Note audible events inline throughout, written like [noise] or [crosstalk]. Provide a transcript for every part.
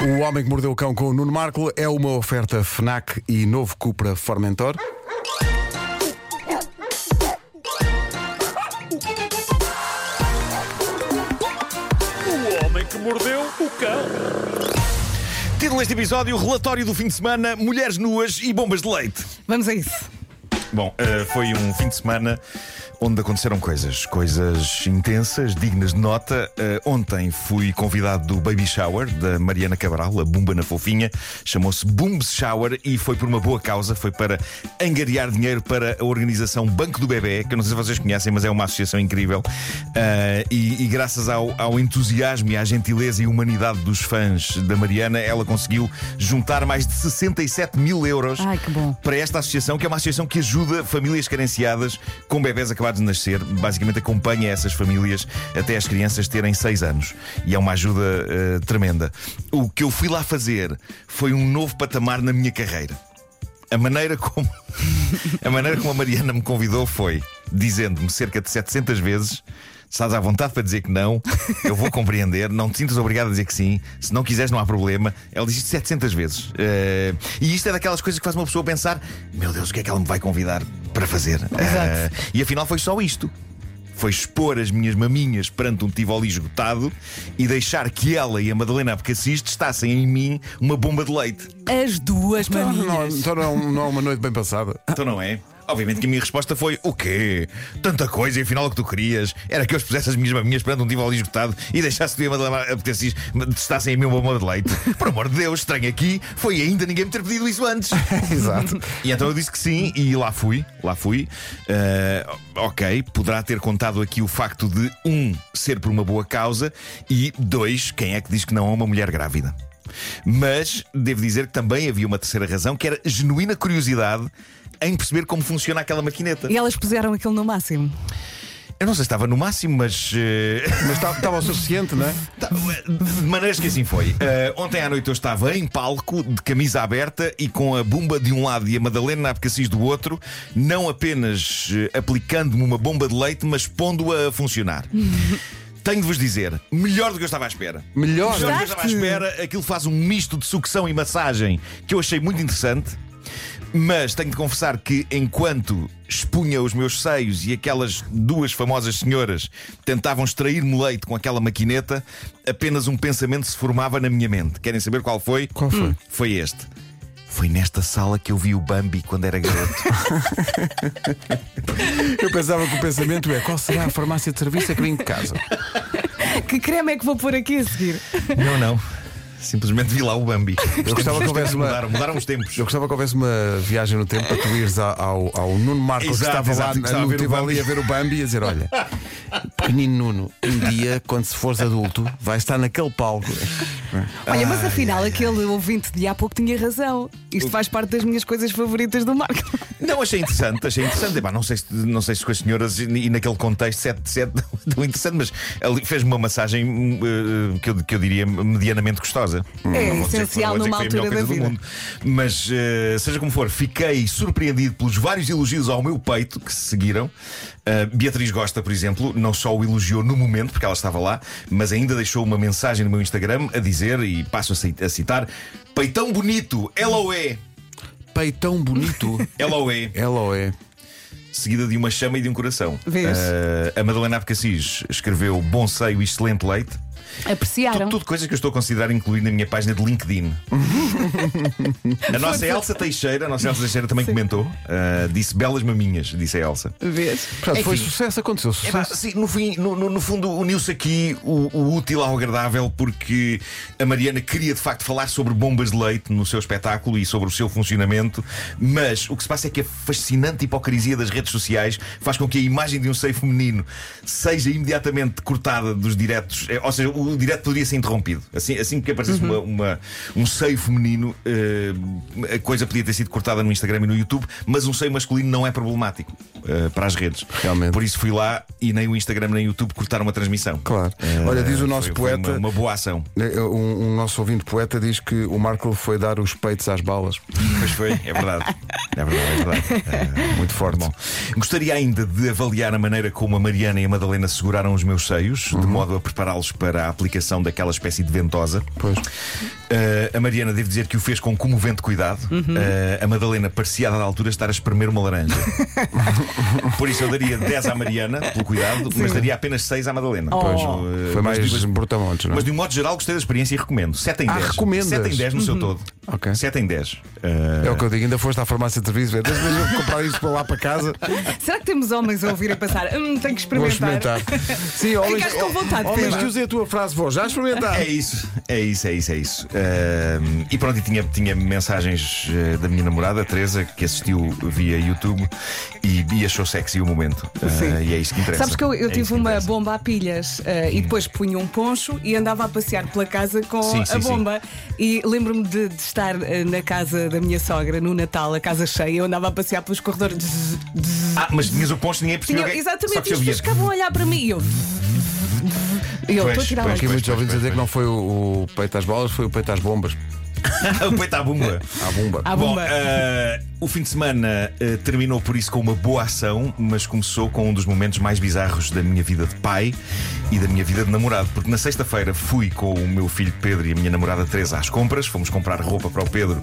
O Homem que Mordeu o Cão com o Nuno Marco é uma oferta FNAC e novo Cupra Formentor. O homem que mordeu o cão. Título deste episódio: Relatório do fim de semana, mulheres nuas e bombas de leite. Vamos a isso. Bom, eh, foi um fim de semana onde aconteceram coisas, coisas intensas, dignas de nota. Eh, ontem fui convidado do Baby Shower da Mariana Cabral, a Bumba na Fofinha. Chamou-se Booms Shower e foi por uma boa causa. Foi para angariar dinheiro para a organização Banco do Bebê, que eu não sei se vocês conhecem, mas é uma associação incrível. Eh, e, e graças ao, ao entusiasmo e à gentileza e humanidade dos fãs da Mariana, ela conseguiu juntar mais de 67 mil euros Ai, para esta associação, que é uma associação que ajuda famílias carenciadas com bebés acabados de nascer. Basicamente acompanha essas famílias até as crianças terem 6 anos. E é uma ajuda eh, tremenda. O que eu fui lá fazer foi um novo patamar na minha carreira. A maneira como [laughs] a maneira como a Mariana me convidou foi dizendo-me cerca de 700 vezes Estás à vontade para dizer que não, eu vou compreender, não te sintas obrigado a dizer que sim, se não quiseres não há problema. Ela diz isto 700 vezes. Eh, e isto é daquelas coisas que faz uma pessoa pensar: meu Deus, o que é que ela me vai convidar para fazer? Eh, e afinal foi só isto. Foi expor as minhas maminhas perante um Tivoli esgotado e deixar que ela e a Madalena Abcacis testassem em mim uma bomba de leite. As duas Então não, maminhas. então não, não é uma noite bem passada. Então não é? Obviamente que a minha resposta foi: o quê? Tanta coisa e afinal o que tu querias era que eu expusesse as minhas maminhas perante um Tivoli esgotado e deixasse e a Madalena Abcacis testassem em mim uma bomba de leite. [laughs] Por amor de Deus, estranho aqui foi ainda ninguém me ter pedido isso antes. [laughs] Exato. E então eu disse que sim e lá fui, lá fui. Eh, ok, poderá ter contado aqui o facto de um ser por uma boa causa e dois, quem é que diz que não a uma mulher grávida? Mas devo dizer que também havia uma terceira razão que era genuína curiosidade em perceber como funciona aquela maquineta. E elas puseram aquilo no máximo. Eu não sei se estava no máximo, mas. eh, Mas estava estava o suficiente, não é? Tá, De maneiras que assim foi. Uh, ontem à noite eu estava em palco, de camisa aberta e com a bomba de um lado e a Madalena Abcacis do outro, não apenas uh, aplicando-me uma bomba de leite, mas pondo-a a funcionar. [laughs] Tenho de vos dizer, melhor do que eu estava à espera. Melhor. Melhor do que eu estava à espera, aquilo faz um misto de sucção e massagem que eu achei muito interessante. Mas tenho de confessar que enquanto expunha os meus seios e aquelas duas famosas senhoras tentavam extrair-me leite com aquela maquineta, apenas um pensamento se formava na minha mente. Querem saber qual foi? Qual foi? Foi este. Foi nesta sala que eu vi o Bambi quando era garoto. [laughs] Eu pensava que o pensamento é qual será a farmácia de serviço a que vim de casa? Que creme é que vou pôr aqui a seguir? não, não. Simplesmente vi lá o Bambi. Eu gostava que houvesse uma. Mudaram, mudaram os tempos. Eu gostava que houvesse uma viagem no tempo para tu ires ao, ao, Nuno Marcos que estava exato, que lá no Tivoli a ver o Bambi e a dizer: Olha, [laughs] pequenino Nuno, um dia, quando se fores adulto, vai estar naquele palco. Olha, mas afinal, aquele ouvinte de há pouco tinha razão. Isto faz parte das minhas coisas favoritas do Marco. Não, achei interessante, achei interessante. Epá, não, sei se, não sei se com as senhoras e, naquele contexto 7 de 7 tão interessante, mas ele fez-me uma massagem hum, eh, que, eu, que eu diria medianamente gostosa. É Não dizer- essencial não numa altura da vida. mundo. Mas eh, seja como for, fiquei surpreendido pelos vários elogios ao meu peito que se seguiram. Uh, Beatriz Gosta, por exemplo, não só o elogiou no momento, porque ela estava lá, mas ainda deixou uma mensagem no meu Instagram a dizer, e passo a ci- a citar: Peitão bonito, LOE. Peitão bonito. LOE. Ela é. seguida de uma chama e de um coração. Vês? Eh, a Madalena Abcacis escreveu bom seio e excelente leite. Apreciaram. Tudo, tudo coisas que eu estou a considerar incluir na minha página de LinkedIn. [laughs] a nossa Elsa Teixeira, a nossa Elsa Teixeira também comentou. eh, disse belas maminhas, disse a Elsa. Vês? Portanto, foi Enfim. sucesso, aconteceu Epá, sucesso. sim, no, fim, no, no- no fundo, uniu-se aqui o, o útil ao agradável, porque a Mariana queria de facto falar sobre bombas de leite no seu espetáculo e sobre o seu funcionamento, mas o que se passa é que a fascinante hipocrisia das redes sociais faz com que a imagem de um seio feminino seja imediatamente cortada dos diretos, eh, ou seja, o direto poderia ser interrompido. Assim, assim que aparecesse uma, uma- um seio feminino, eh, a coisa podia ter sido cortada no Instagram e no YouTube, mas um seio masculino não é problemático eh, para as redes. Realmente. Por isso fui lá e nem o Instagram nem o YouTube cortaram a transmissão. Claro. Eh, Olha, diz o nosso foi- foi poeta- Uma, uma boa ação. Um, um nosso ouvinte poeta diz que o Marco foi dar os peitos às balas. Mas foi, é verdade. [laughs] É verdade, é verdade. Eh, Muito forte. Bom, gostaria ainda de avaliar a maneira como a Mariana e a Madalena seguraram os meus seios, Uhum. de modo a prepará-los para a aplicação daquela espécie de ventosa. Pois. Uh, a Mariana, devo dizer que o fez com comovente cuidado. Uhum. Eh, a Madalena parecia dada altura estar a espremer uma laranja. [laughs] Por isso eu daria 10 à Mariana, pelo cuidado, mas daria apenas 6 à Madalena. Oh. Pois, eh, Foi mas mais digo- brutamontes, não é? mas de um modo geral gostei da experiência e recomendo. 7 em Ah, 10. recomendas? 7 em 10 no seu todo. Ok. 7 em 10. Eh, É o que eu digo, ainda foste à farmácia de serviço, ver, deixa eu comprar isto para lá para casa. [laughs] Será que temos homens a ouvir e pensar? Hum, tenho que Vou experimentar. experimentar. Sim, [laughs] homens, Ficaste com vontade, homens Pedro. que usem a tua frase, vou já experimentar. É isso, é isso, é isso, é isso. Ahm, e pronto, e tinha, tinha mensagens eh, da minha namorada, Teresa, que assistiu via YouTube e, e achou sexy o momento. Sim. e é isso que interessa. Sabes que eu, eu É tive que uma bomba a pilhas eh, e depois punha um poncho e andava a passear pela casa com Sim, sim, a sim. bomba. E lembro-me de, de estar eh, na casa da minha sogra no Natal, a casa cheia, eu andava a passear pelos corredores. Ah, mas tinhas o poncho, ninguém percebeu. Tinha, é- só exatamente, e as pessoas ficavam a olhar para mim e eu. E eu estou a tirar pois. Aqui muitos ouvintes a dizer que não foi o, o peito às bolas, foi o peito às bombas. [laughs] o peito à bumba. À bomba. À Bom, bomba. O fim de semana ah, terminou por isso com uma boa ação, mas começou com um dos momentos mais bizarros da minha vida de pai e da minha vida de namorado. Porque na sexta-feira fui com o meu filho Pedro e a minha namorada Teresa às compras, fomos comprar roupa para o Pedro,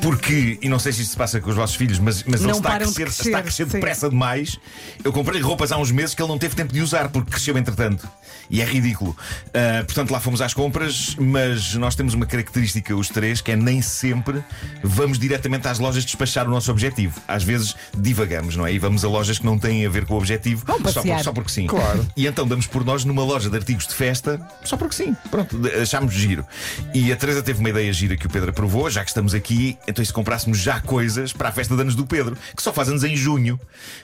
porque, e não sei se isto se passa com os vossos filhos, mas, mas ele Não está a, param de crescer, crescer, está a crescer sim. depressa demais. Eu comprei roupas há uns meses que ele não teve tempo de usar, porque cresceu entretanto. E é ridículo. Ah, portanto, lá fomos às compras, mas nós temos uma característica, os três, que é nem sempre vamos diretamente às lojas despachar o nosso objetivo. Às vezes divagamos, não é? E vamos a lojas que não têm a ver com o objetivo Vamos só, passear. por- só porque sim. Claro. E então damos por nós numa loja de artigos de festa, só porque sim. Pronto, de- achámos giro. E a Teresa teve uma ideia gira que o Pedro aprovou, já que estamos aqui, então e se comprássemos já coisas para a festa de anos do Pedro, que só faz anos em junho.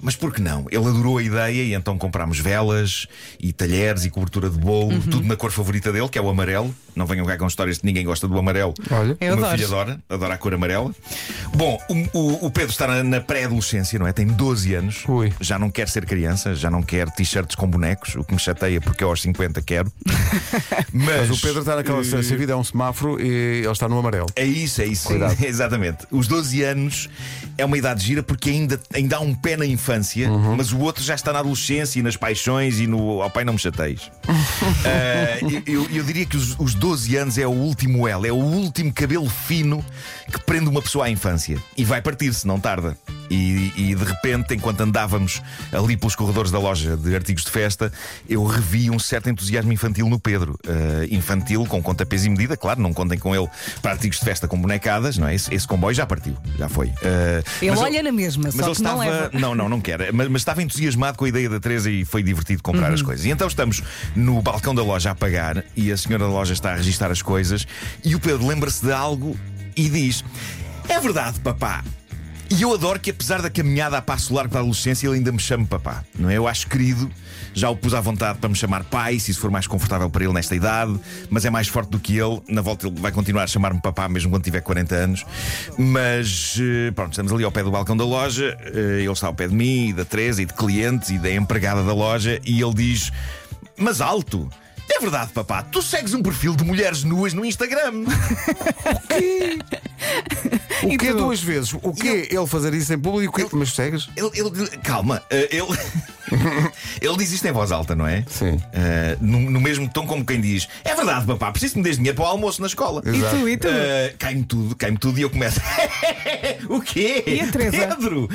Mas por que não? Ele adorou a ideia e então comprámos velas e talheres e cobertura de bolo, Uhum. tudo na cor favorita dele, que é o amarelo. Não venham cá com histórias de ninguém gosta do amarelo. Olha. Eu o meu adoro. filho adora, adora a cor amarela. Bom, o, o- o Pedro está na, na pré-adolescência, não é? Tem 12 anos. Ui. Já não quer ser criança, já não quer t-shirts com bonecos, o que me chateia porque eu aos 50 quero. [laughs] Mas, Mas o Pedro está naquela. Se a vida é um semáforo e ele está no amarelo. É isso, é isso. Cuidado. [laughs] Exatamente. Os 12 anos é uma idade gira porque ainda, ainda há um pé na infância, Uhum. mas o outro já está na adolescência e nas paixões e no ao pai não me chateis. [laughs] Ah, eu, eu diria que os, os 12 anos é o último elo, é o último cabelo fino que prende uma pessoa à infância e vai partir-se, não tarda. E, e de repente, enquanto andávamos ali pelos corredores da loja de artigos de festa, eu revi um certo entusiasmo infantil no Pedro. Ah, infantil, com conta, peso e medida, claro, não contem com ele para artigos de festa com bonecadas, não é? Esse, esse comboio já partiu, já foi. Ah, Ele olha na mesma, mas só ele que não estava. leva. Não, não, não quer. Mas, mas estava entusiasmado com a ideia da Teresa e foi divertido comprar Uhum. as coisas. E então estamos no balcão da loja a pagar e a senhora da loja está a registrar as coisas e o Pedro lembra-se de algo e diz: É verdade, papá. E eu adoro que, apesar da caminhada a passo largo para a adolescência, ele ainda me chame papá. Não é? Eu acho querido, já o pus à vontade para me chamar pai, se isso for mais confortável para ele nesta idade, mas é mais forte do que ele. Na volta ele vai continuar a chamar-me papá, mesmo quando tiver 40 anos. Mas eh, pronto, estamos ali ao pé do balcão da loja, eh, ele está ao pé de mim, e da Teresa, e de clientes, e da empregada da loja, e ele diz: Mas alto! É verdade, papá, tu segues um perfil de mulheres nuas no Instagram. [laughs] O E que tu? duas vezes? O que ele fazer isso em público? Mas segues? Ele, ele- calma, eh, ele, [laughs] ele diz isto em voz alta, não é? Sim. Eh, no, no mesmo tom como quem diz: É verdade, papá, preciso que me des dinheiro para o almoço na escola. E tu, e tu? Eh, cai-me tudo, cai-me tudo e eu começo. [laughs] o quê? E a Teresa? Pedro,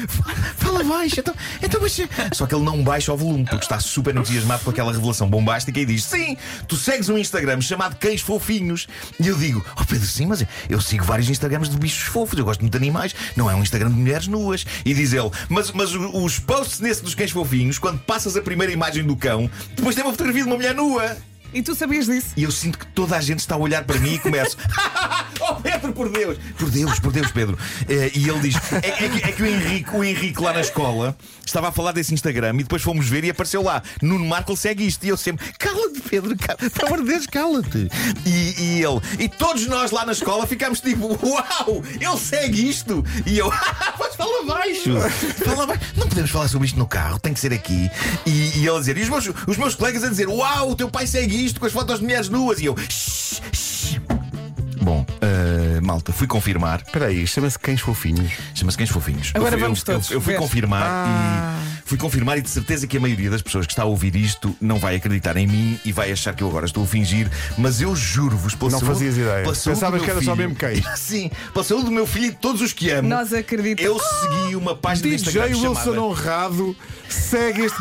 fala, baixo. Então, então mas... Só que ele não baixa o volume porque está super entusiasmado com aquela revelação bombástica e diz: Sim, tu segues um Instagram chamado Cães Fofinhos. E eu digo: Oh Pedro, sim, mas eu sigo vários Instagrams de bichos fofos, eu gosto muito de animais, não é um Instagram de mulheres nuas. E diz ele: Mas, mas os posts nesse dos cães fofinhos, quando passas a primeira imagem do cão, depois tem uma fotografia de uma mulher nua. E tu sabias disso? E eu sinto que toda a gente está a olhar para mim e começo. [laughs] oh Pedro, por Deus! Por Deus, por Deus, Pedro. Eh, e ele diz: é, é que, é que o Henrique, o Henrique lá na escola estava a falar desse Instagram e depois fomos ver e apareceu lá. Nuno Marco segue isto. E eu sempre: cala-te, Pedro, cala amor de Deus, cala-te. E, e ele, e todos nós lá na escola ficámos tipo: uau, ele segue isto. E eu: [laughs] mas fala baixo, fala baixo. Não podemos falar sobre isto no carro, tem que ser aqui. E, e ele a dizer: e os meus, os meus colegas a dizer: uau, o teu pai segue isto com as fotos de mulheres nuas. E eu: shh, shh. Bom, eh, malta, fui confirmar. Espera aí, chama-se Cães Fofinhos. Chama-se Cães Fofinhos. Agora eu fui, vamos eu, todos Eu, eu fui ver. confirmar Ah. e Fui confirmar e de certeza que a maioria das pessoas que está a ouvir isto não vai acreditar em mim e vai achar que eu agora estou a fingir, mas eu juro-vos, pela Não saúde, fazias ideia. pela Pensavas que era só filho- mesmo cães. [laughs] Sim, pela saúde do meu filho e de todos os que amo. Nós acreditamos. Eu segui uma página de Instagram DJ Wilson chamada... Honrado segue este.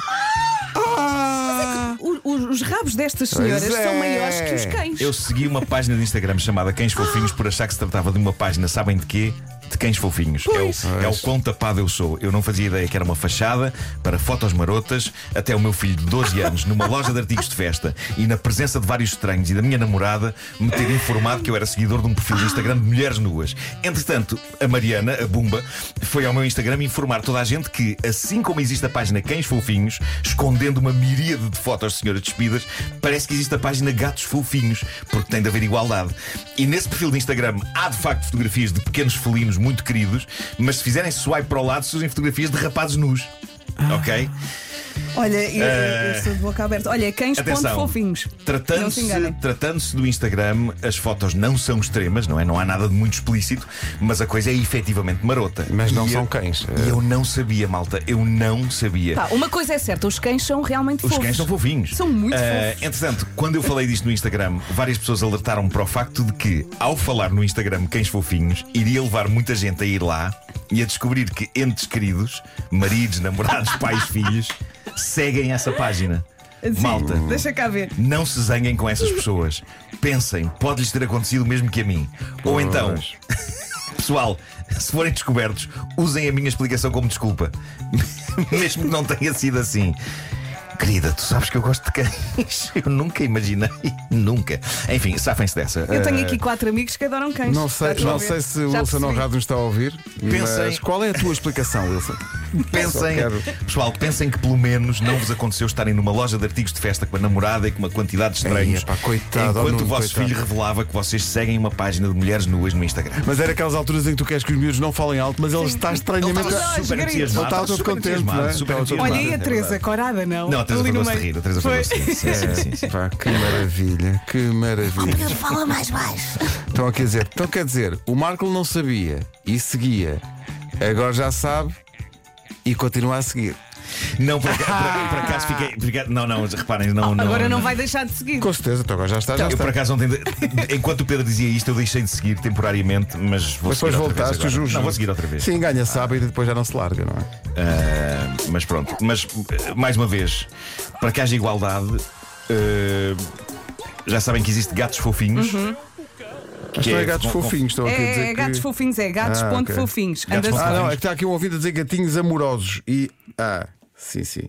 Ah! O- o- os rabos destas senhoras Pois é. são maiores que os cães. Eu segui uma página de Instagram chamada Cães Fofinhos por achar que se tratava de uma página, sabem de quê? De cães fofinhos. É o, é o quão tapado eu sou. Eu não fazia ideia que era uma fachada para fotos marotas, até o meu filho de 12 anos, numa loja de artigos de festa e na presença de vários estranhos e da minha namorada, me ter informado que eu era seguidor de um perfil de Instagram de mulheres nuas. Entretanto, a Mariana, a Bumba, foi ao meu Instagram informar toda a gente que, assim como existe a página Cães Fofinhos, escondendo uma miríade de fotos de senhoras despidas, parece que existe a página Gatos Fofinhos, porque tem de haver igualdade. E nesse perfil de Instagram há de facto fotografias de pequenos felinos muito queridos, mas se fizerem swipe para o lado, surgem fotografias de rapazes nus. Ok? Olha, eu, eu estou de boca aberta. Olha, cães ponto Atenção, fofinhos. Tratando-se tratando do Instagram, as fotos não são extremas, não é? Não há nada de muito explícito, mas a coisa é efetivamente marota. Mas não E são eu- cães. E eu não sabia, malta, eu não sabia. Pá, uma coisa é certa, os cães são realmente Os fofos. cães são fofinhos. São muito Ah, fofos. Entretanto, quando eu falei disto no Instagram, várias pessoas alertaram-me para o facto de que, ao falar no Instagram cães fofinhos, iria levar muita gente a ir lá e a descobrir que entes queridos, maridos, namorados, [laughs] pais, filhos, seguem essa página. Sim, Malta. Deixa cá ver. Não se zanguem com essas pessoas. Pensem, pode-lhes ter acontecido o mesmo que a mim. Ou então, [laughs] pessoal, se forem descobertos, usem a minha explicação como desculpa. [laughs] Mesmo que não tenha sido assim. Querida, tu sabes que eu gosto de cães. [laughs] Eu nunca imaginei. Nunca. Enfim, safem-se dessa. Eu tenho Eh, aqui quatro amigos que adoram cães. Não sei, a não ver? sei se o Já Wilson percebi. Honrado nos está a ouvir. Pensem- Mas qual é a tua explicação, Wilson? Pensem, pessoal, pensem que pelo menos não vos aconteceu estarem numa loja de artigos de festa com a namorada e com uma quantidade de estranhos. Ei, coitado, enquanto o vosso coitado. filho revelava que vocês seguem uma página de mulheres nuas no Instagram. Mas era aquelas alturas em que tu queres que os miúdos não falem alto, mas ele está estranhamente. Ele estava super entusiasmado. Ele estava todo super contente, entusiasmado, não é? super. Olha, e a É Teresa, corada não? Não, a Teresa foi-se de rir. A Teresa Foi. que maravilha, que maravilha. Fala mais baixo. Então quer dizer, então quer dizer, o Marco não sabia e seguia, agora já sabe e continua a seguir. Não, por acaso, por- por acaso fiquei. por acaso- não, não, reparem, não. não Agora não vai deixar de seguir. Com certeza, então agora já está, já Eu está. por acaso ontem, enquanto o Pedro dizia isto, eu deixei de seguir temporariamente, mas vou Mas seguir depois outra voltaste, vez agora. Juju. Não, vou seguir outra vez. Sim, ganha sábado e depois já não se larga, não é? Ah, mas pronto, mas eh, mais uma vez, para que haja igualdade, eh, já sabem que existe gatos fofinhos. Mas Que é é- gatos com- fofinhos, estão aqui a dizer É, que... gatos fofinhos, é gatos Ah, ponto ok. fofinhos. Gatos ponto Ah, não, fofinhos. é que está aqui um ouvido a dizer gatinhos amorosos e. Ah, sim, sim.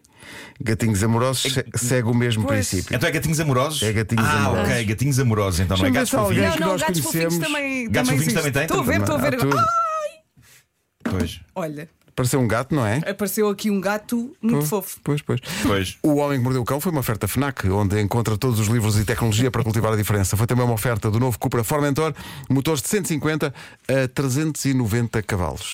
Gatinhos amorosos se- segue o mesmo Pois. princípio. Então é gatinhos amorosos? É gatinhos ah, amorosos. ok, gatinhos amorosos, então não é gatos fofinhos. Não, não, gatos fofinhos conhecemos. também. Gatos também fofinhos também têm? Estou a ver, estou a ver. Ah, Pois, olha, Pareceu um gato, não é? apareceu aqui um gato muito fofo. Pois, pois. pois. O Homem que Mordeu o Cão foi uma oferta FNAC, onde encontra todos os livros e tecnologia para cultivar a diferença. Foi também uma oferta do novo Cupra Formentor, motores de 150 a 390 cavalos.